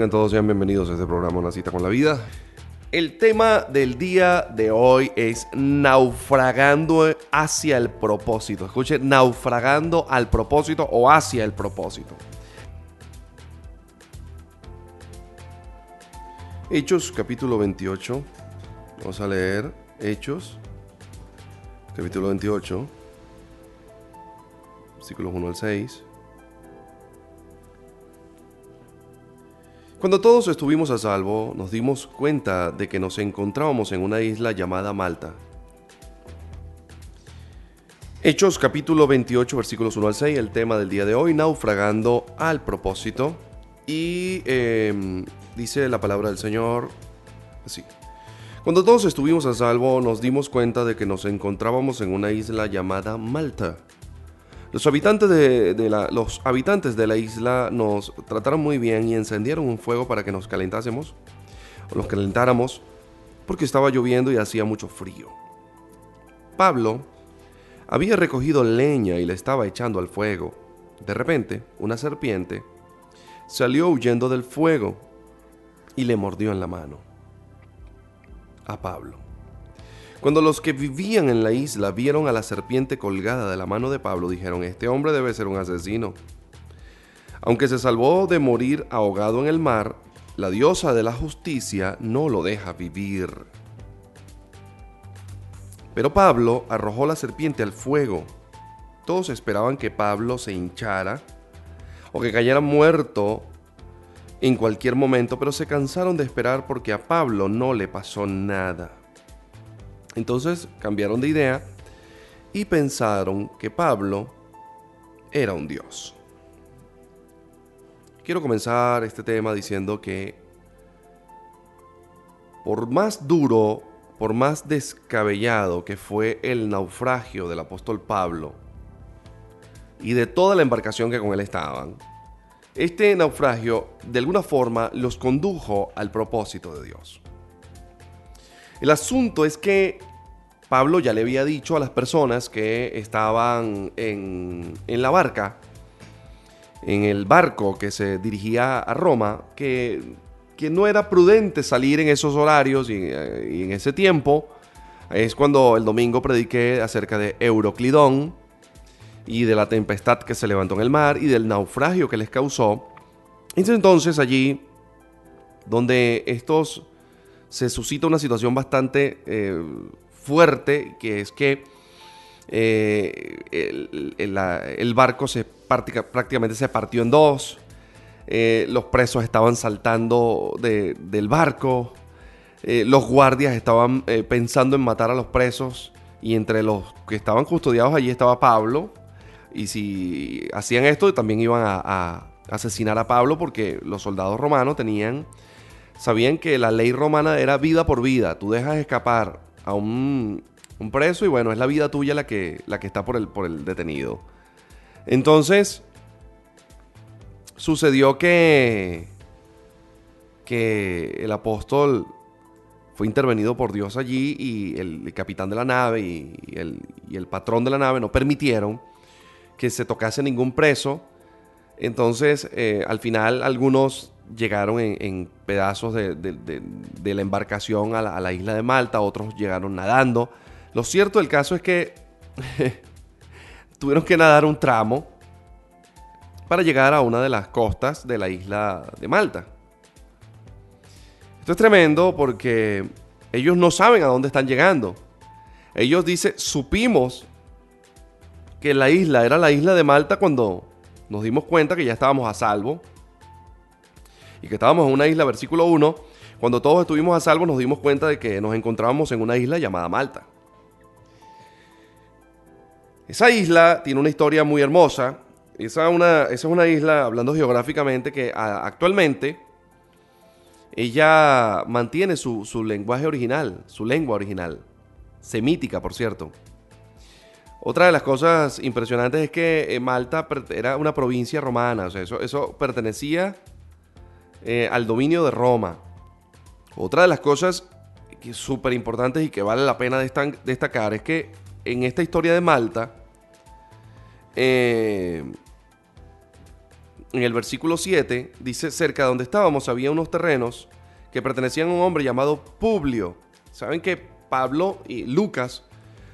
tengan todos, sean bienvenidos a este programa Una cita con la vida. El tema del día de hoy es naufragando hacia el propósito. Escuche, naufragando al propósito o hacia el propósito. Hechos capítulo 28. Vamos a leer Hechos capítulo 28, versículos 1 al 6. Cuando todos estuvimos a salvo, nos dimos cuenta de que nos encontrábamos en una isla llamada Malta. Hechos capítulo 28 versículos 1 al 6, el tema del día de hoy, naufragando al propósito. Y em, dice la palabra del Señor así. Cuando todos estuvimos a salvo, nos dimos cuenta de que nos encontrábamos en una isla llamada Malta. Los habitantes de, la, la isla nos trataron muy bien y encendieron un fuego para que nos calentásemos, o nos calentáramos, porque estaba lloviendo y hacía mucho frío. Pablo había recogido leña y le estaba echando al fuego. De repente, una serpiente salió huyendo del fuego y le mordió en la mano a Pablo. Cuando los que vivían en la isla vieron a la serpiente colgada de la mano de Pablo, dijeron, este hombre debe ser un asesino. Aunque se salvó de morir ahogado en el mar, la diosa de la justicia no lo deja vivir. Pero Pablo arrojó la serpiente al fuego. Todos esperaban que Pablo se hinchara o que cayera muerto en cualquier momento, pero se cansaron de esperar porque a Pablo no le pasó nada. Entonces cambiaron de idea y pensaron que Pablo era un dios. Quiero comenzar este tema diciendo que por más duro, por más descabellado que fue el naufragio del apóstol Pablo y de toda la embarcación que con él estaban, este naufragio de alguna forma los condujo al propósito de Dios. El asunto es que Pablo ya le había dicho a las personas que estaban en, la barca, en el barco que se dirigía a Roma, que, que no era prudente salir en esos horarios y, y, en ese tiempo. Es cuando el domingo prediqué acerca de Euroclidón y de la tempestad que se levantó en el mar y del naufragio que les causó. Entonces allí, donde estos se suscita una situación bastante eh, fuerte, que es que eh, el, barco prácticamente se partió en dos, eh, los presos estaban saltando del barco, los guardias estaban pensando en matar a los presos y entre los que estaban custodiados allí estaba Pablo, y si hacían esto también iban a asesinar a Pablo porque los soldados romanos tenían sabían que la ley romana era vida por vida. Tú dejas escapar a un, preso y bueno, es la vida tuya la que, la que está por el, por el detenido. Entonces, sucedió que, que el apóstol fue intervenido por Dios allí y el, capitán de la nave y, el, y el patrón de la nave no permitieron que se tocase ningún preso. Entonces, eh, al final, algunos llegaron en, pedazos de, la embarcación a la, isla de Malta, otros llegaron nadando. Lo cierto del caso es que tuvieron que nadar un tramo para llegar a una de las costas de la isla de Malta. Esto es tremendo porque ellos no saben a dónde están llegando. Ellos dicen, supimos que la isla era la isla de Malta cuando nos dimos cuenta que ya estábamos a salvo y que estábamos en una isla, versículo 1, cuando todos estuvimos a salvo nos dimos cuenta de que nos encontrábamos en una isla llamada Malta. Esa isla tiene una historia muy hermosa. Esa, una, esa es una isla, hablando geográficamente, que actualmente ella mantiene su, su lenguaje original, su lengua original, semítica, por cierto. Otra de las cosas impresionantes es que eh, Malta era una provincia romana, o sea, eso, eso pertenecía eh, al dominio de Roma. Otra de las cosas súper importantes y que vale la pena destacar es que en esta historia de Malta, eh, en el versículo 7, dice, cerca de donde estábamos había unos terrenos que pertenecían a un hombre llamado Publio. Saben que Pablo y Lucas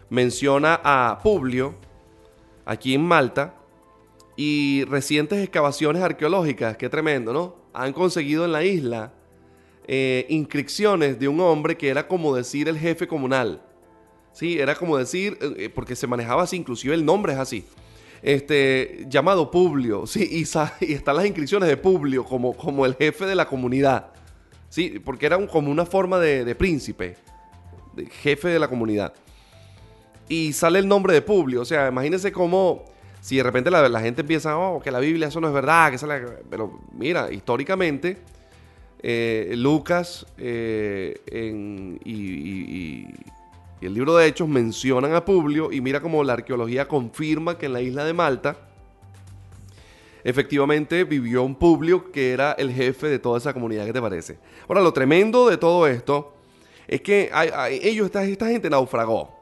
menciona a Publio aquí en Malta y recientes excavaciones arqueológicas, qué tremendo, ¿no? Han conseguido en la isla eh, inscripciones de un hombre que era como decir el jefe comunal. Sí, era como decir, eh, eh, porque se manejaba así, inclusive el nombre es así. Este, llamado Publio, sí, y, están las inscripciones de Publio como, como el jefe de la comunidad. Sí, porque era como una forma de, príncipe, de jefe de la comunidad. Y sale el nombre de Publio, o sea, imagínense cómo si de repente la, gente empieza, oh, que la Biblia eso no es verdad, que pero mira, históricamente, eh, Lucas eh, y, el libro de Hechos mencionan a Publio y mira cómo la arqueología confirma que en la isla de Malta efectivamente vivió un Publio que era el jefe de toda esa comunidad. ¿Qué te parece? Ahora, lo tremendo de todo esto es que ellos, esta, esta gente naufragó.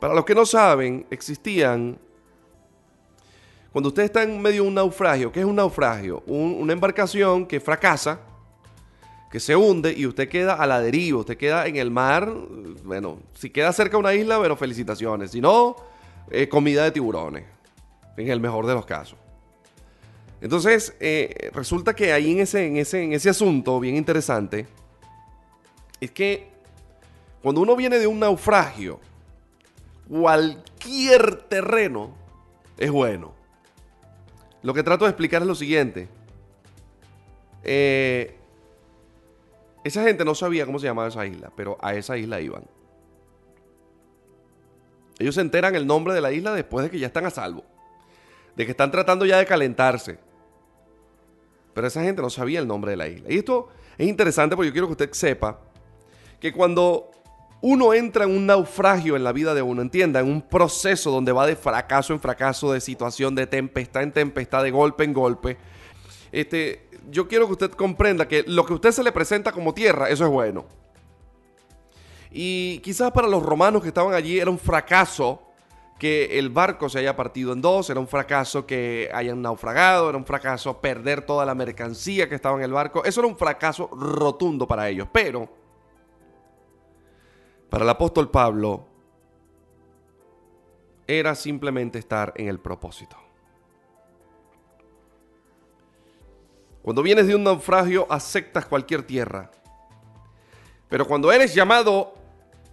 Para los que no saben, existían cuando usted está en medio de un naufragio, ¿qué es un naufragio? una embarcación que fracasa, que se hunde y usted queda a la deriva, usted queda en el mar. Bueno, si queda cerca de una isla, bueno, felicitaciones. Si no, eh, comida de tiburones, en el mejor de los casos. Entonces, eh, resulta que ahí en ese, en, ese, en ese asunto bien interesante, es que cuando uno viene de un naufragio, cualquier terreno es bueno. Lo que trato de explicar es lo siguiente. Eh, esa gente no sabía cómo se llamaba esa isla, pero a esa isla iban. Ellos se enteran el nombre de la isla después de que ya están a salvo. De que están tratando ya de calentarse. Pero esa gente no sabía el nombre de la isla. Y esto es interesante porque yo quiero que usted sepa que cuando uno entra en un naufragio en la vida de uno, entienda, en un proceso donde va de fracaso en fracaso, de situación, de tempestad en tempestad, de golpe en golpe. Este, yo quiero que usted comprenda que lo que usted se le presenta como tierra, eso es bueno. Y quizás para los romanos que estaban allí era un fracaso que el barco se haya partido en dos, era un fracaso que hayan naufragado, era un fracaso perder toda la mercancía que estaba en el barco, eso era un fracaso rotundo para ellos, pero para el apóstol Pablo era simplemente estar en el propósito. Cuando vienes de un naufragio, aceptas cualquier tierra. Pero cuando eres llamado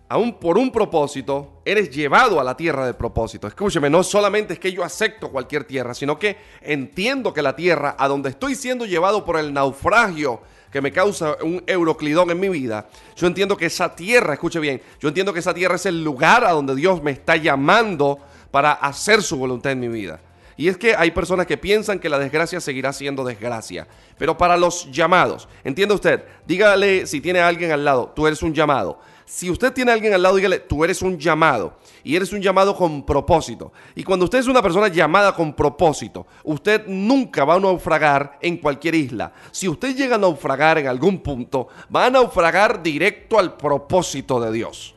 aún por un propósito, eres llevado a la tierra del propósito. Escúcheme, no solamente es que yo acepto cualquier tierra, sino que entiendo que la tierra a donde estoy siendo llevado por el naufragio que me causa un euroclidón en mi vida, yo entiendo que esa tierra, escuche bien, yo entiendo que esa tierra es el lugar a donde Dios me está llamando para hacer su voluntad en mi vida. Y es que hay personas que piensan que la desgracia seguirá siendo desgracia. Pero para los llamados, entiende usted, dígale si tiene a alguien al lado, tú eres un llamado. Si usted tiene a alguien al lado, dígale, tú eres un llamado. Y eres un llamado con propósito. Y cuando usted es una persona llamada con propósito, usted nunca va a naufragar en cualquier isla. Si usted llega a naufragar en algún punto, va a naufragar directo al propósito de Dios.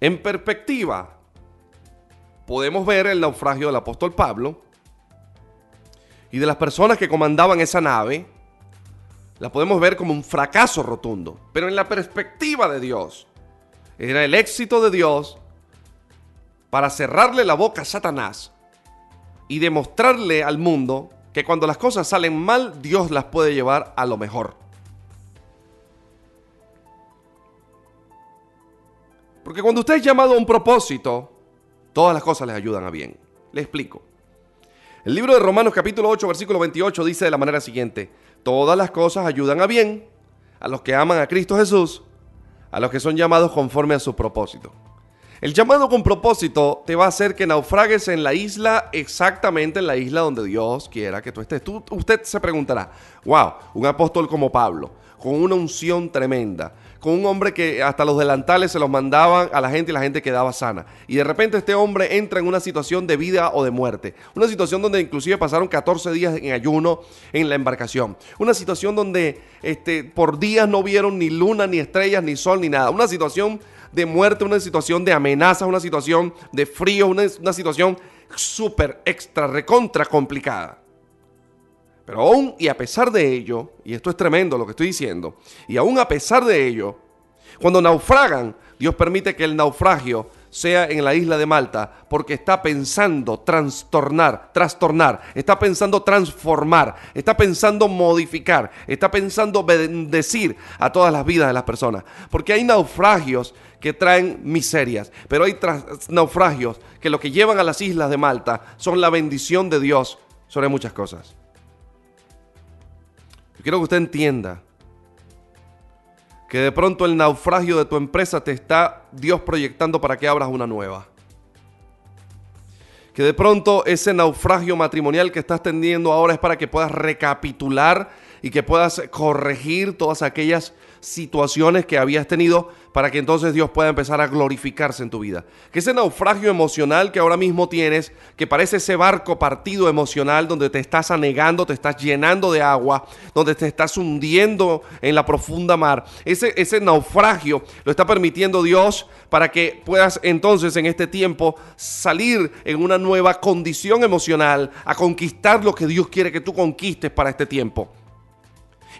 En perspectiva, podemos ver el naufragio del apóstol Pablo y de las personas que comandaban esa nave, la podemos ver como un fracaso rotundo. Pero en la perspectiva de Dios, era el éxito de Dios para cerrarle la boca a Satanás y demostrarle al mundo que cuando las cosas salen mal, Dios las puede llevar a lo mejor. Porque cuando usted es llamado a un propósito, todas las cosas les ayudan a bien. Le explico. El libro de Romanos capítulo 8 versículo 28 dice de la manera siguiente, todas las cosas ayudan a bien a los que aman a Cristo Jesús, a los que son llamados conforme a su propósito. El llamado con propósito te va a hacer que naufragues en la isla, exactamente en la isla donde Dios quiera que tú estés. usted se preguntará, wow, un apóstol como Pablo, con una unción tremenda, con un hombre que hasta los delantales se los mandaban a la gente y la gente quedaba sana. Y de repente este hombre entra en una situación de vida o de muerte. Una situación donde inclusive pasaron 14 días en ayuno en la embarcación. Una situación donde este, por días no vieron ni luna, ni estrellas, ni sol, ni nada. Una situación de muerte, una situación de amenaza, una situación de frío, una, una situación súper extra, recontra complicada. Pero aún y a pesar de ello, y esto es tremendo lo que estoy diciendo, y aún a pesar de ello, cuando naufragan, Dios permite que el naufragio sea en la isla de Malta, porque está pensando trastornar, trastornar, está pensando transformar, está pensando modificar, está pensando bendecir a todas las vidas de las personas. Porque hay naufragios que traen miserias, pero hay naufragios que lo que llevan a las islas de Malta son la bendición de Dios sobre muchas cosas. Quiero que usted entienda que de pronto el naufragio de tu empresa te está Dios proyectando para que abras una nueva. Que de pronto ese naufragio matrimonial que estás teniendo ahora es para que puedas recapitular y que puedas corregir todas aquellas situaciones que habías tenido para que entonces Dios pueda empezar a glorificarse en tu vida. Que ese naufragio emocional que ahora mismo tienes, que parece ese barco partido emocional donde te estás anegando, te estás llenando de agua, donde te estás hundiendo en la profunda mar, ese, ese naufragio lo está permitiendo Dios para que puedas entonces en este tiempo salir en una nueva condición emocional, a conquistar lo que Dios quiere que tú conquistes para este tiempo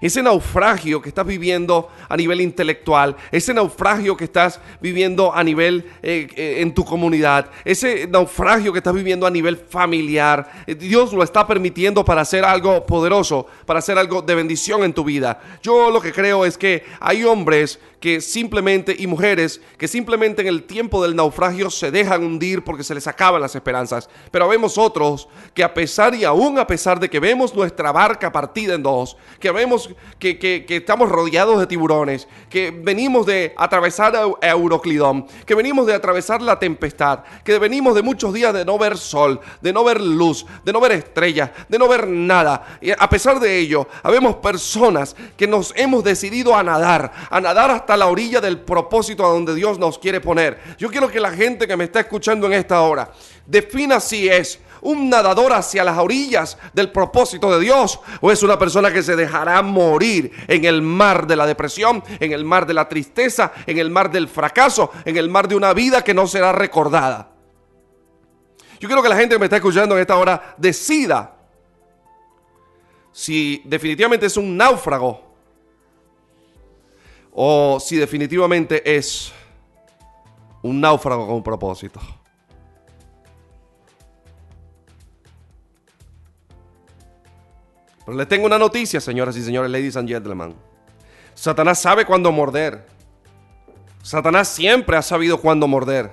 ese naufragio que estás viviendo a nivel intelectual, ese naufragio que estás viviendo a nivel eh, eh, en tu comunidad, ese naufragio que estás viviendo a nivel familiar, eh, Dios lo está permitiendo para hacer algo poderoso, para hacer algo de bendición en tu vida. Yo lo que creo es que hay hombres que simplemente y mujeres que simplemente en el tiempo del naufragio se dejan hundir porque se les acaban las esperanzas. Pero vemos otros que a pesar y aún a pesar de que vemos nuestra barca partida en dos, que vemos que, estamos rodeados de tiburones, que venimos de atravesar a Euroclidón, que venimos de atravesar la tempestad, que venimos de muchos días de no ver sol, de no ver luz, de no ver estrellas, de no ver nada. Y a pesar de ello, habemos personas que nos hemos decidido a nadar, a nadar hasta la orilla del propósito a donde Dios nos quiere poner. Yo quiero que la gente que me está escuchando en esta hora defina si es un nadador hacia las orillas del propósito de Dios o es una persona que se dejará morir en el mar de la depresión, en el mar de la tristeza, en el mar del fracaso, en el mar de una vida que no será recordada. Yo quiero que la gente que me está escuchando en esta hora decida si definitivamente es un náufrago o si definitivamente es un náufrago con propósito. Pero les tengo una noticia, señoras y señores, ladies and gentlemen. Satanás sabe cuándo morder. Satanás siempre ha sabido cuándo morder.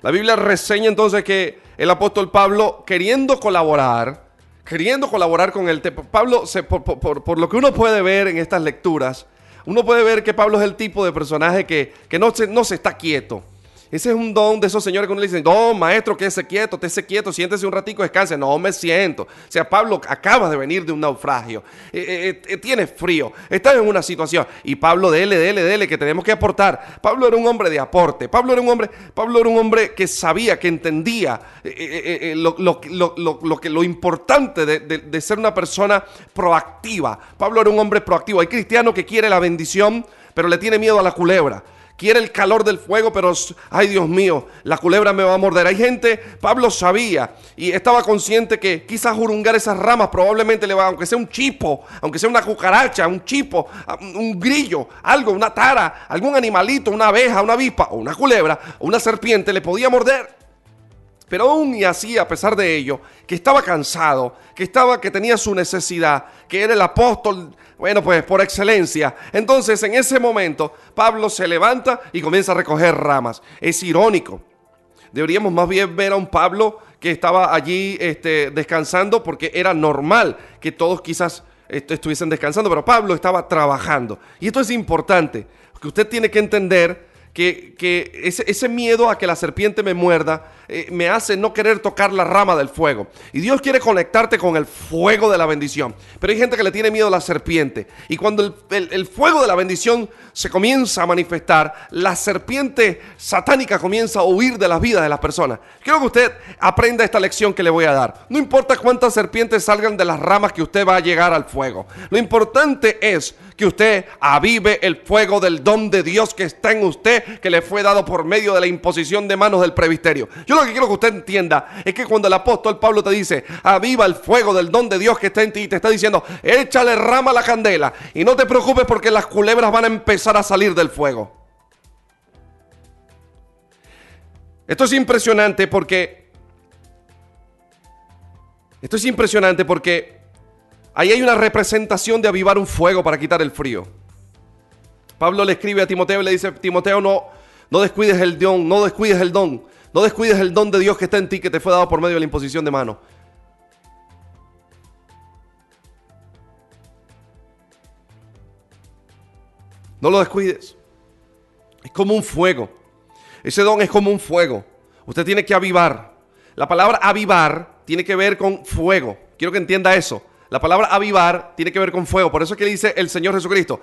La Biblia reseña entonces que el apóstol Pablo, queriendo colaborar, queriendo colaborar con el Pablo, por, por, lo que uno puede ver en estas lecturas, uno puede ver que Pablo es el tipo de personaje que, no, se, no se está quieto. Ese es un don de esos señores que uno le dicen, no, maestro, quédese quieto, quédese quieto, siéntese un ratico, descanse. No me siento. O sea, Pablo acaba de venir de un naufragio, eh, eh, eh, tiene frío, está en una situación. Y Pablo, dele, dele, dele, que tenemos que aportar. Pablo era un hombre de aporte. Pablo era un hombre, Pablo era un hombre que sabía, que entendía lo, que, lo importante de, de ser una persona proactiva. Pablo era un hombre proactivo. Hay cristiano que quiere la bendición, pero le tiene miedo a la culebra quiere el calor del fuego, pero, ay Dios mío, la culebra me va a morder. Hay gente, Pablo sabía y estaba consciente que quizás jurungar esas ramas probablemente le va, aunque sea un chipo, aunque sea una cucaracha, un chipo, un grillo, algo, una tara, algún animalito, una abeja, una avispa o una culebra o una serpiente le podía morder. Pero aún y así, a pesar de ello, que estaba cansado, que estaba, que tenía su necesidad, que era el apóstol, bueno, pues por excelencia. Entonces, en ese momento, Pablo se levanta y comienza a recoger ramas. Es irónico. Deberíamos más bien ver a un Pablo que estaba allí este, descansando porque era normal que todos quizás este, estuviesen descansando, pero Pablo estaba trabajando. Y esto es importante, que usted tiene que entender que, ese, miedo a que la serpiente me muerda eh, me hace no querer tocar la rama del fuego. Y Dios quiere conectarte con el fuego de la bendición. Pero hay gente que le tiene miedo a la serpiente. Y cuando el, fuego de la bendición se comienza a manifestar, la serpiente satánica comienza a huir de la vida de las personas. Quiero que usted aprenda esta lección que le voy a dar. No importa cuántas serpientes salgan de las ramas que usted va a llegar al fuego. Lo importante es que usted avive el fuego del don de Dios que está en usted que le fue dado por medio de la imposición de manos del presbiterio. Yo lo que quiero que usted entienda es que cuando el apóstol Pablo te dice, aviva el fuego del don de Dios que está en ti, te está diciendo, échale rama a la candela y no te preocupes porque las culebras van a empezar a salir del fuego. Esto es impresionante porque... Esto es impresionante porque ahí hay una representación de avivar un fuego para quitar el frío. Pablo le escribe a Timoteo y le dice, Timoteo, no, no descuides el don, no descuides el don, no descuides el don de Dios que está en ti, que te fue dado por medio de la imposición de mano. No lo descuides. Es como un fuego. Ese don es como un fuego. Usted tiene que avivar. La palabra avivar tiene que ver con fuego. Quiero que entienda eso. La palabra avivar tiene que ver con fuego. Por eso es que dice el Señor Jesucristo.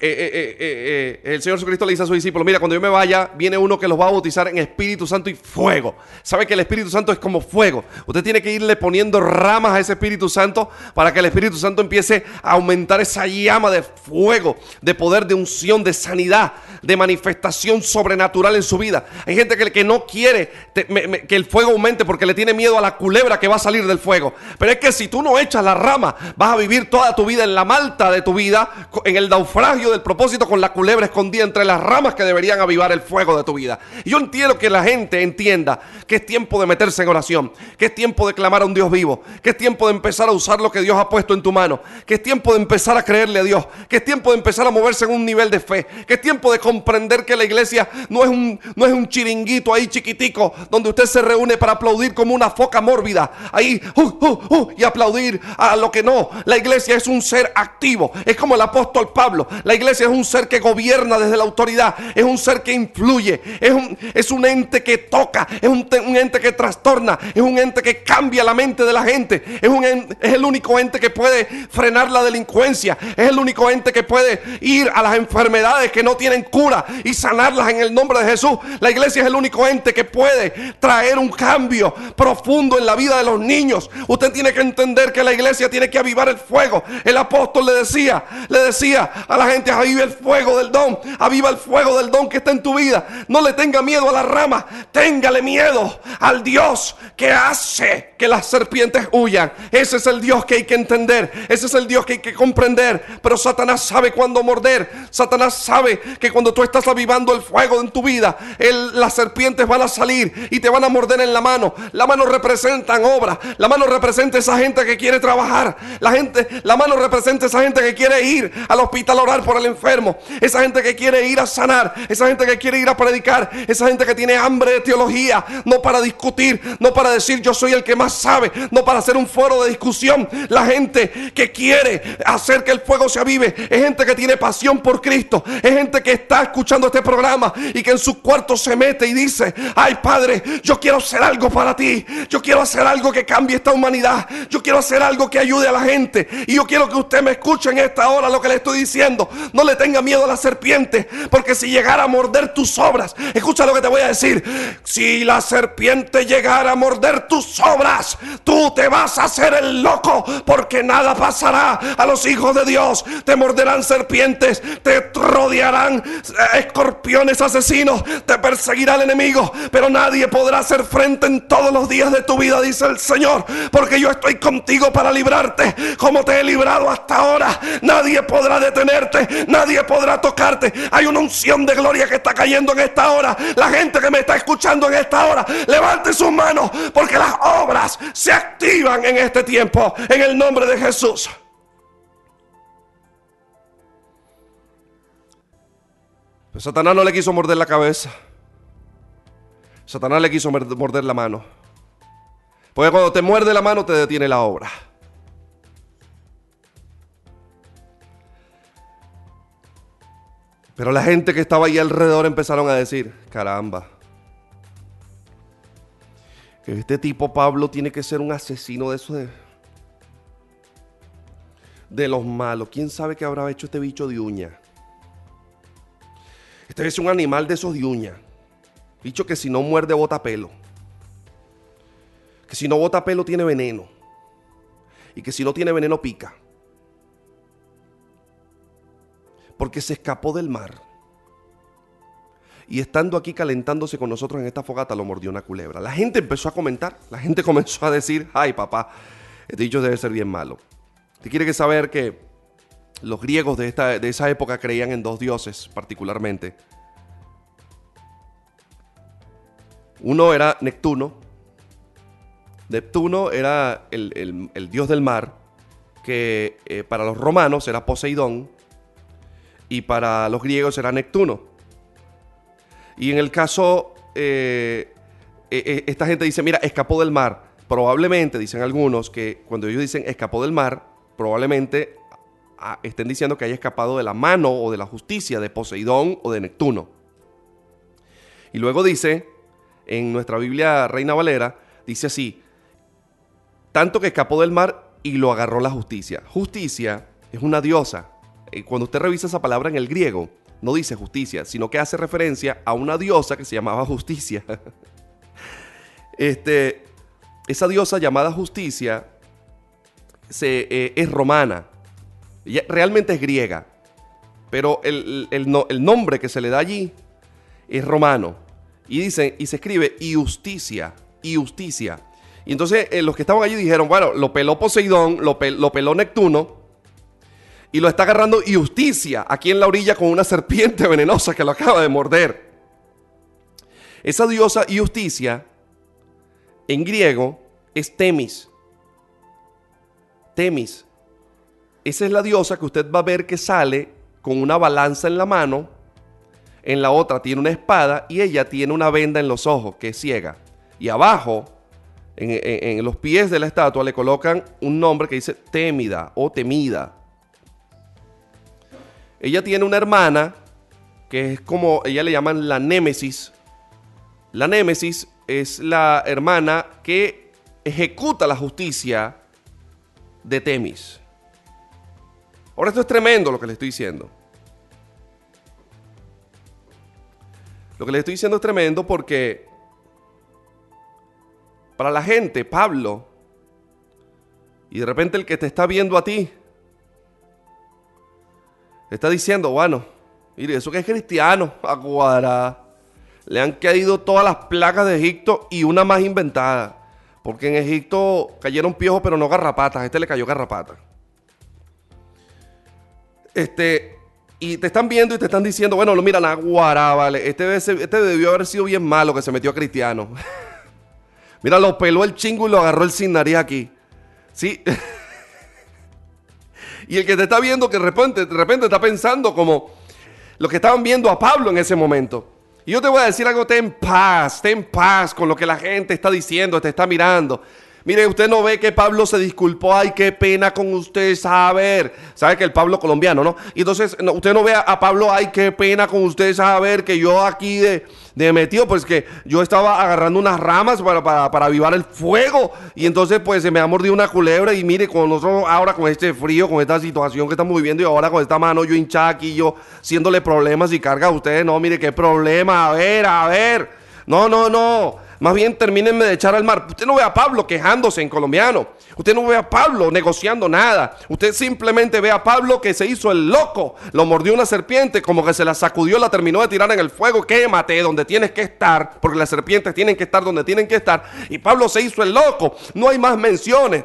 Eh, eh, eh, el Señor Jesucristo le dice a sus discípulos, mira, cuando yo me vaya, viene uno que los va a bautizar en Espíritu Santo y fuego. Sabe que el Espíritu Santo es como fuego. Usted tiene que irle poniendo ramas a ese Espíritu Santo para que el Espíritu Santo empiece a aumentar esa llama de fuego, de poder, de unción, de sanidad, de manifestación sobrenatural en su vida. Hay gente que, que no quiere que el fuego aumente porque le tiene miedo a la culebra que va a salir del fuego. Pero es que si tú no echas la rama, vas a vivir toda tu vida en la malta de tu vida, en el naufragio del propósito con la culebra escondida entre las ramas que deberían avivar el fuego de tu vida. Yo entiendo que la gente entienda que es tiempo de meterse en oración, que es tiempo de clamar a un Dios vivo, que es tiempo de empezar a usar lo que Dios ha puesto en tu mano, que es tiempo de empezar a creerle a Dios, que es tiempo de empezar a moverse en un nivel de fe, que es tiempo de comprender que la iglesia no es un, no es un chiringuito ahí chiquitico donde usted se reúne para aplaudir como una foca mórbida, ahí uh, uh, uh, y aplaudir a lo que no. La iglesia es un ser activo, es como el apóstol Pablo. La iglesia es un ser que gobierna desde la autoridad, es un ser que influye, es un, es un ente que toca, es un, ente que trastorna, es un ente que cambia la mente de la gente, es, un es el único ente que puede frenar la delincuencia, es el único ente que puede ir a las enfermedades que no tienen cura y sanarlas en el nombre de Jesús. La iglesia es el único ente que puede traer un cambio profundo en la vida de los niños. Usted tiene que entender que la iglesia tiene que avivar el fuego. El apóstol le decía, le decía a gente, aviva el fuego del don, aviva el fuego del don que está en tu vida. No le tenga miedo a la rama, téngale miedo al Dios que hace que las serpientes huyan. Ese es el Dios que hay que entender, ese es el Dios que hay que comprender. Pero Satanás sabe cuándo morder, Satanás sabe que cuando tú estás avivando el fuego en tu vida, las serpientes van a salir y te van a morder en la mano. La mano representa obra, la mano representa esa gente que quiere trabajar, la gente, la mano representa esa gente que quiere ir al hospital a por el enfermo, esa gente que quiere ir a sanar, esa gente que quiere ir a predicar, esa gente que tiene hambre de teología, no para discutir, no para decir yo soy el que más sabe, no para hacer un foro de discusión. La gente que quiere hacer que el fuego se avive es gente que tiene pasión por Cristo, es gente que está escuchando este programa y que en su cuarto se mete y dice, ay Padre, yo quiero hacer algo para ti, yo quiero hacer algo que cambie esta humanidad, yo quiero hacer algo que ayude a la gente y yo quiero que usted me escuche en esta hora lo que le estoy diciendo. No le tenga miedo a la serpiente, porque si llegara a morder tus obras, escucha lo que te voy a decir. Si la serpiente llegara a morder tus obras, tú te vas a hacer el loco, porque nada pasará a los hijos de Dios. Te morderán serpientes, te rodearán eh, escorpiones asesinos, te perseguirá el enemigo, pero nadie podrá hacer frente en todos los días de tu vida, dice el Señor, porque yo estoy contigo para librarte, como te he librado hasta ahora. Nadie podrá detenerte, nadie podrá tocarte. Hay una unción de gloria que está cayendo en esta hora. La gente que me está escuchando en esta hora, levante sus manos porque las obras se activan en este tiempo en el nombre de Jesús. Satanás no le quiso morder la cabeza. Satanás le quiso morder la mano. Porque cuando te muerde la mano te detiene la obra. Pero la gente que estaba ahí alrededor empezaron a decir, caramba, que este tipo Pablo tiene que ser un asesino de esos de, de los malos. ¿Quién sabe qué habrá hecho este bicho de uña? Este es un animal de esos de uña. Bicho que si no muerde bota pelo. Que si no bota pelo tiene veneno. Y que si no tiene veneno pica. Porque se escapó del mar y estando aquí calentándose con nosotros en esta fogata lo mordió una culebra. La gente empezó a comentar, la gente comenzó a decir, ay papá, este dicho debe ser bien malo. Te quiere que saber que los griegos de, esta, de esa época creían en dos dioses particularmente. Uno era Neptuno. Neptuno era el, dios del mar, que eh, para los romanos era Poseidón y para los griegos era Neptuno. Y en el caso, eh, eh, esta gente dice, mira, escapó del mar. Probablemente, dicen algunos, que cuando ellos dicen escapó del mar, probablemente estén diciendo que haya escapado de la mano o de la justicia de Poseidón o de Neptuno. Y luego dice, en nuestra Biblia Reina Valera, dice así, tanto que escapó del mar y lo agarró la justicia. Justicia es una diosa. Eh, cuando usted revisa esa palabra en el griego, no dice justicia, sino que hace referencia a una diosa que se llamaba justicia. este, esa diosa llamada justicia eh, es romana realmente es griega, pero el, nombre que se le da allí es romano. Y dice, y se escribe justicia, justicia. Y entonces eh, los que estaban allí dijeron, bueno, lo peló Poseidón, lo, lo peló Neptuno, y lo está agarrando justicia aquí en la orilla con una serpiente venenosa que lo acaba de morder. Esa diosa justicia en griego es Temis. Temis esa es la diosa que usted va a ver que sale con una balanza en la mano, en la otra tiene una espada y ella tiene una venda en los ojos que es ciega. Y abajo, en, los pies de la estatua, le colocan un nombre que dice Témida o Temida. Ella tiene una hermana que es como, ella le llaman la Némesis. La Némesis es la hermana que ejecuta la justicia de Temis. Ahora esto es tremendo lo que le estoy diciendo. Lo que le estoy diciendo es tremendo porque para la gente, Pablo, y de repente el que te está viendo a ti, está diciendo, bueno, mire, eso que es cristiano, aguara. Le han caído todas las placas de Egipto y una más inventada. Porque en Egipto cayeron piojos, pero no garrapatas. A este le cayó garrapata. Este, y te están viendo y te están diciendo, bueno, mira, Naguará, vale, este, este debió haber sido bien malo que se metió a Cristiano. mira, lo peló el chingo y lo agarró el sin aquí. Sí. y el que te está viendo que de repente, de repente está pensando como lo que estaban viendo a Pablo en ese momento. Y yo te voy a decir algo, ten paz, ten paz con lo que la gente está diciendo, te está mirando. Mire, usted no ve que Pablo se disculpó. Ay, qué pena con usted saber. Sabe que el Pablo colombiano, ¿no? Y entonces, usted no ve a, Pablo, ay, qué pena con usted saber que yo aquí de, de metido, pues que yo estaba agarrando unas ramas para, para, para, avivar el fuego. Y entonces, pues se me ha mordido una culebra. Y mire, con nosotros ahora con este frío, con esta situación que estamos viviendo, y ahora con esta mano yo hinchada aquí, yo haciéndole problemas y carga a ustedes. No, mire, qué problema. A ver, a ver. No, no, no. Más bien termínenme de echar al mar. Usted no ve a Pablo quejándose en colombiano. Usted no ve a Pablo negociando nada. Usted simplemente ve a Pablo que se hizo el loco. Lo mordió una serpiente, como que se la sacudió, la terminó de tirar en el fuego. Quémate donde tienes que estar, porque las serpientes tienen que estar donde tienen que estar. Y Pablo se hizo el loco. No hay más menciones.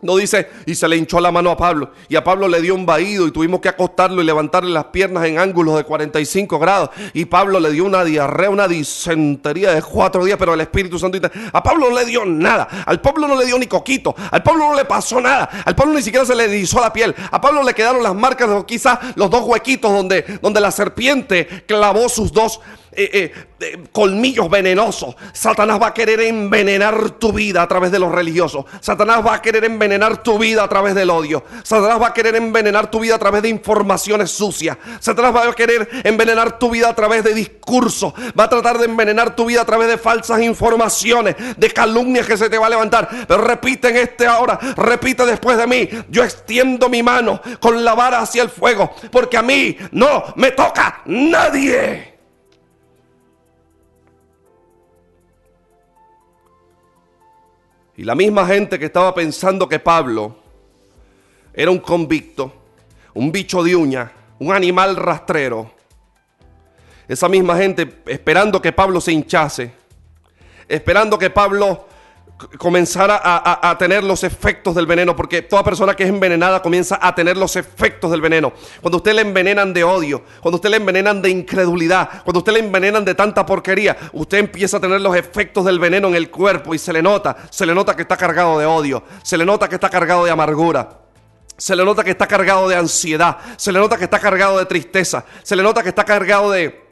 No dice, y se le hinchó la mano a Pablo. Y a Pablo le dio un vaído y tuvimos que acostarlo y levantarle las piernas en ángulos de 45 grados. Y Pablo le dio una diarrea, una disentería de cuatro días, pero el Espíritu Santo. A Pablo no le dio nada. Al Pablo no le dio ni coquito. Al Pablo no le pasó nada. Al Pablo ni siquiera se le erizó la piel. A Pablo le quedaron las marcas, quizás los dos huequitos donde, donde la serpiente clavó sus dos eh, eh, colmillos venenosos. Satanás va a querer envenenar tu vida a través de los religiosos. Satanás va a querer envenenar tu vida a través del odio. Satanás va a querer envenenar tu vida a través de informaciones sucias. Satanás va a querer envenenar tu vida a través de discursos. Va a tratar de envenenar tu vida a través de falsas informaciones, de calumnias que se te va a levantar. Pero repite en este ahora, repite después de mí. Yo extiendo mi mano con la vara hacia el fuego, porque a mí no me toca nadie. Y la misma gente que estaba pensando que Pablo era un convicto, un bicho de uña, un animal rastrero, esa misma gente esperando que Pablo se hinchase, esperando que Pablo comenzara a, a, tener los efectos del veneno, porque toda persona que es envenenada comienza a tener los efectos del veneno. Cuando usted le envenenan de odio, cuando usted le envenenan de incredulidad, cuando usted le envenenan de tanta porquería, usted empieza a tener los efectos del veneno en el cuerpo y se le nota, se le nota que está cargado de odio, se le nota que está cargado de amargura. Se le nota que está cargado de ansiedad, se le nota que está cargado de tristeza, se le nota que está cargado de,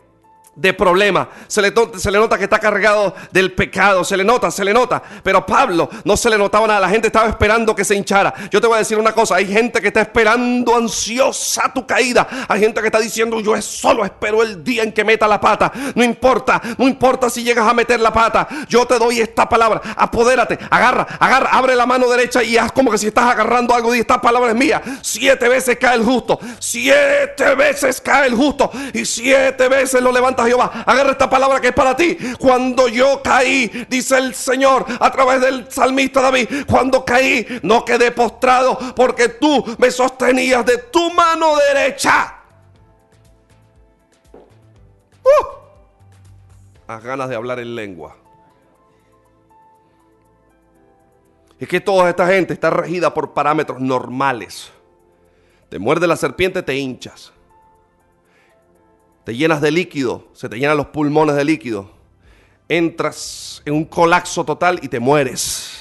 de problema. Se le, se le, nota que está cargado del pecado. Se le nota, se le nota. Pero Pablo no se le notaba nada. La gente estaba esperando que se hinchara. Yo te voy a decir una cosa. Hay gente que está esperando ansiosa tu caída. Hay gente que está diciendo yo solo espero el día en que meta la pata. No importa, no importa si llegas a meter la pata. Yo te doy esta palabra. Apodérate, agarra, agarra, abre la mano derecha y haz como que si estás agarrando algo y esta palabra es mía. Siete veces cae el justo. Siete veces cae el justo. Y siete veces lo levantas Jehová. Agarra esta palabra que es para ti. Cuando yo caí, dice el Señor a través del salmista David, cuando caí no quedé postrado porque tú me sostenías de tu mano derecha. Uh, ganas de hablar en lengua. Es que toda esta gente está regida por parámetros normales. Te muerde la serpiente, te hinchas te llenas de líquido, se te llenan los pulmones de líquido, entras en un colapso total y te mueres.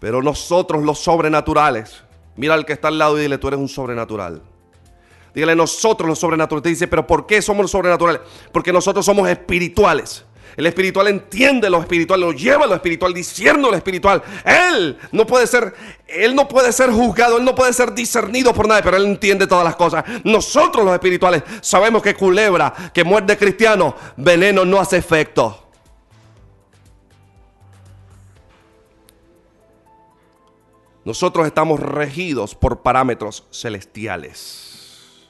Pero nosotros los sobrenaturales, mira al que está al lado y dile, tú eres un sobrenatural. Dígale, nosotros los sobrenaturales. Te dice, pero ¿por qué somos los sobrenaturales? Porque nosotros somos espirituales. El espiritual entiende lo espiritual, lo lleva a lo espiritual, discierne lo espiritual. Él no puede ser, él no puede ser juzgado, él no puede ser discernido por nadie, pero él entiende todas las cosas. Nosotros los espirituales sabemos que culebra, que muerde cristiano, veneno no hace efecto. Nosotros estamos regidos por parámetros celestiales.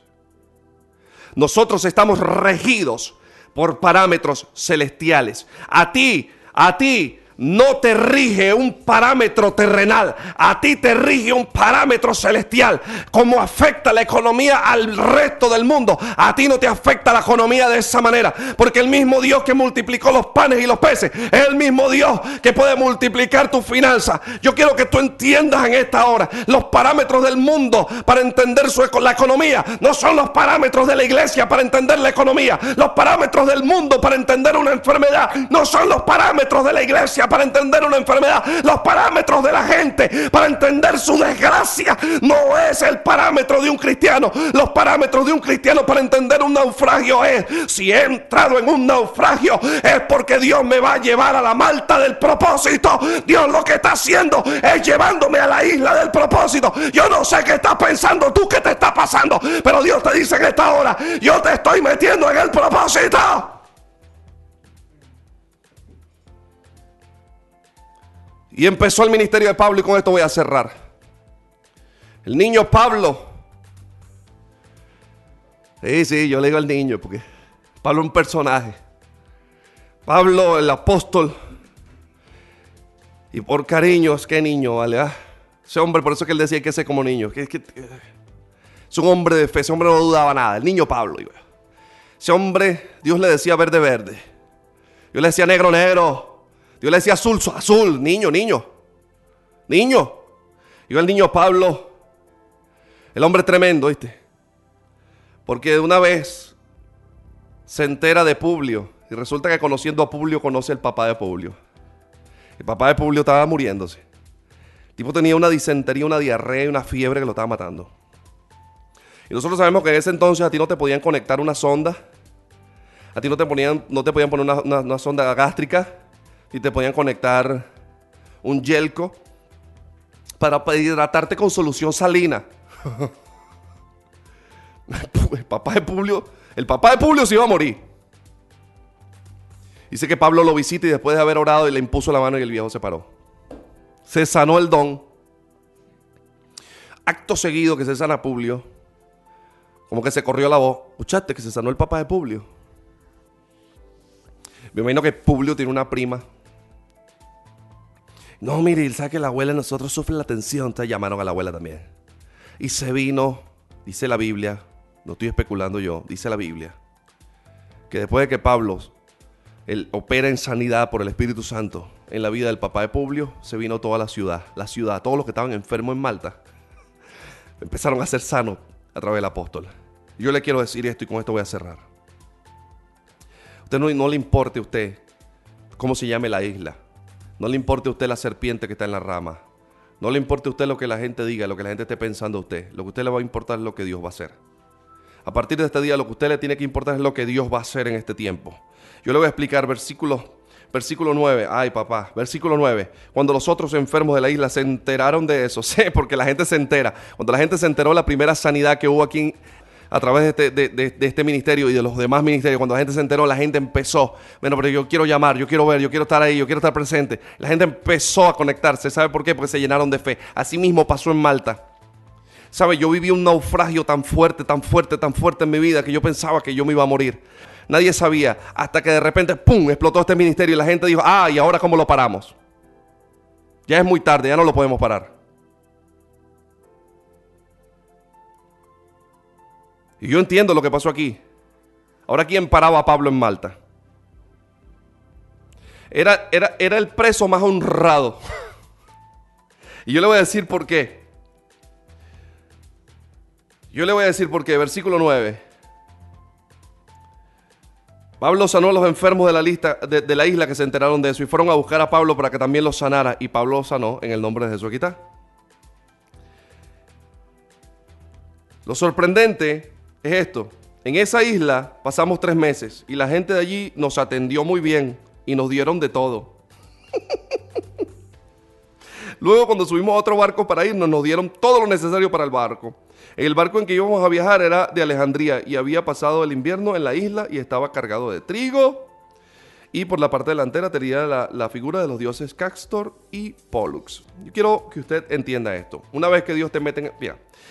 Nosotros estamos regidos por parámetros celestiales. A ti, a ti no te rige un parámetro terrenal, a ti te rige un parámetro celestial. Como afecta la economía al resto del mundo, a ti no te afecta la economía de esa manera, porque el mismo Dios que multiplicó los panes y los peces es el mismo Dios que puede multiplicar tus finanzas. Yo quiero que tú entiendas en esta hora. Los parámetros del mundo para entender su, la economía, no son los parámetros de la iglesia para entender la economía, los parámetros del mundo para entender una enfermedad, no son los parámetros de la iglesia para entender una enfermedad, los parámetros de la gente para entender su desgracia. No es el parámetro de un cristiano. Los parámetros de un cristiano para entender un naufragio es, si he entrado en un naufragio, es porque Dios me va a llevar a la malta del propósito. Dios lo que está haciendo es llevándome a la isla del propósito. Yo no sé qué estás pensando tú, qué te está pasando, pero Dios te dice en esta hora, yo te estoy metiendo en el propósito. Y empezó el ministerio de Pablo y con esto voy a cerrar. El niño Pablo. Sí, sí, yo le digo al niño porque Pablo es un personaje. Pablo, el apóstol. Y por cariño, es que niño, ¿vale? Ah, ese hombre, por eso que él decía que ese como niño. Es un hombre de fe, ese hombre no dudaba nada. El niño Pablo. Ese hombre, Dios le decía verde, verde. Yo le decía negro, negro. Dios le decía azul, azul, niño, niño, niño. Y el niño Pablo, el hombre tremendo, ¿viste? Porque de una vez se entera de Publio y resulta que conociendo a Publio conoce al papá de Publio. El papá de Publio estaba muriéndose. El tipo tenía una disentería, una diarrea y una fiebre que lo estaba matando. Y nosotros sabemos que en ese entonces a ti no te podían conectar una sonda. A ti no te, ponían, no te podían poner una, una sonda gástrica y te podían conectar un yelco para hidratarte con solución salina. el papá de Publio, el papá de Publio se iba a morir. Dice que Pablo lo visita y después de haber orado y le impuso la mano y el viejo se paró. Se sanó el don. Acto seguido que se sana Publio. Como que se corrió la voz. Escuchaste que se sanó el papá de Publio. Me imagino que Publio tiene una prima no, mire, sabe que la abuela de nosotros sufre la tensión. Entonces llamaron a la abuela también. Y se vino, dice la Biblia, no estoy especulando yo, dice la Biblia, que después de que Pablo él opera en sanidad por el Espíritu Santo en la vida del papá de Publio, se vino toda la ciudad, la ciudad, todos los que estaban enfermos en Malta, empezaron a ser sanos a través del apóstol. Yo le quiero decir esto y con esto voy a cerrar. Usted no, no le importe a usted cómo se llame la isla. No le importe a usted la serpiente que está en la rama. No le importe a usted lo que la gente diga, lo que la gente esté pensando a usted. Lo que a usted le va a importar es lo que Dios va a hacer. A partir de este día lo que a usted le tiene que importar es lo que Dios va a hacer en este tiempo. Yo le voy a explicar versículo, versículo 9. Ay, papá, versículo 9. Cuando los otros enfermos de la isla se enteraron de eso, sé, porque la gente se entera. Cuando la gente se enteró de la primera sanidad que hubo aquí a través de este, de este, ministerio y de los demás ministerios, cuando la gente se enteró, la gente empezó, bueno, pero yo quiero llamar, yo quiero ver, yo quiero estar ahí, yo quiero estar presente. La gente empezó a conectarse, ¿sabe por qué? Porque se llenaron de fe. Así mismo pasó en Malta. ¿Sabe? Yo viví un naufragio tan fuerte, tan fuerte, tan fuerte en mi vida que yo pensaba que yo me iba a morir. Nadie sabía, hasta que de repente, ¡pum!, explotó este ministerio y la gente dijo, ah, ¿y ahora cómo lo paramos? Ya es muy tarde, ya no lo podemos parar. Y yo entiendo lo que pasó aquí. Ahora, ¿quién paraba a Pablo en Malta? Era, era, era el preso más honrado. y yo le voy a decir por qué. Yo le voy a decir por qué. Versículo 9. Pablo sanó a los enfermos de la, lista, de, la isla que se enteraron de eso y fueron a buscar a Pablo para que también los sanara. Y Pablo sanó en el nombre de Jesús. Aquí está. Lo sorprendente es esto. En esa isla pasamos tres meses y la gente de allí nos atendió muy bien y nos dieron de todo. Luego cuando subimos a otro barco para irnos nos dieron todo lo necesario para el barco. El barco en que íbamos a viajar era de Alejandría y había pasado el invierno en la isla y estaba cargado de trigo. Y por la parte delantera tenía la, figura de los dioses Castor y Pollux. Yo quiero que usted entienda esto. Una vez que Dios te mete en...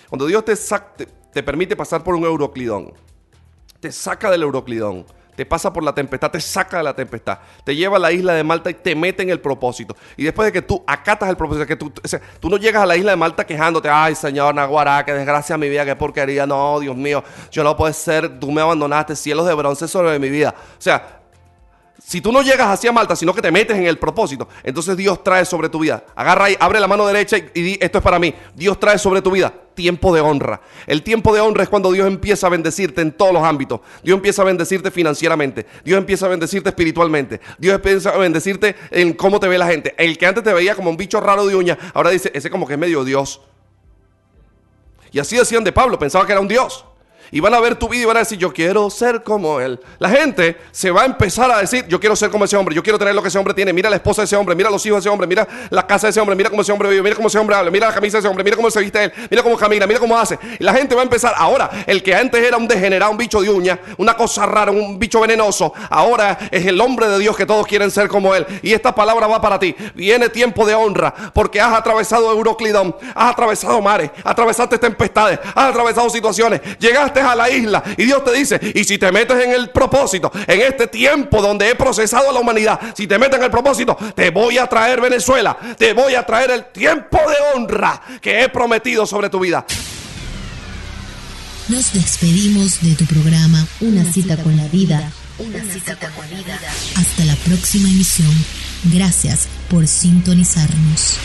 Cuando Dios te, te, te permite pasar por un euroclidón, te saca del euroclidón, te pasa por la tempestad, te saca de la tempestad, te lleva a la isla de Malta y te mete en el propósito. Y después de que tú acatas el propósito, que tú, tú no llegas a la isla de Malta quejándote, ay Señor Naguará, qué desgracia mi vida, qué porquería, no, Dios mío, yo no puedo ser, tú me abandonaste, cielos de bronce sobre mi vida. O sea, si tú no llegas hacia Malta, sino que te metes en el propósito, entonces Dios trae sobre tu vida. Agarra ahí, abre la mano derecha y, di, esto es para mí. Dios trae sobre tu vida tiempo de honra. El tiempo de honra es cuando Dios empieza a bendecirte en todos los ámbitos. Dios empieza a bendecirte financieramente. Dios empieza a bendecirte espiritualmente. Dios empieza a bendecirte en cómo te ve la gente. El que antes te veía como un bicho raro de uña, ahora dice, ese como que es medio Dios. Y así decían de Pablo, pensaba que era un Dios y van a ver tu vida y van a decir, yo quiero ser como él. La gente se va a empezar a decir, yo quiero ser como ese hombre, yo quiero tener lo que ese hombre tiene. Mira la esposa de ese hombre, mira los hijos de ese hombre, mira la casa de ese hombre, mira cómo ese hombre vive, mira cómo ese hombre habla, mira la camisa de ese hombre, mira cómo se viste él, mira cómo camina, mira cómo hace. Y la gente va a empezar, ahora, el que antes era un degenerado, un bicho de uña, una cosa rara, un bicho venenoso, ahora es el hombre de Dios que todos quieren ser como él. Y esta palabra va para ti. Viene tiempo de honra, porque has atravesado Euroclidón, has atravesado mares, atravesaste tempestades, has atravesado situaciones, llegaste a la isla y Dios te dice, y si te metes en el propósito, en este tiempo donde he procesado a la humanidad, si te metes en el propósito, te voy a traer Venezuela, te voy a traer el tiempo de honra que he prometido sobre tu vida. Nos despedimos de tu programa Una cita con la vida. Una cita con la vida. Hasta la próxima emisión. Gracias por sintonizarnos.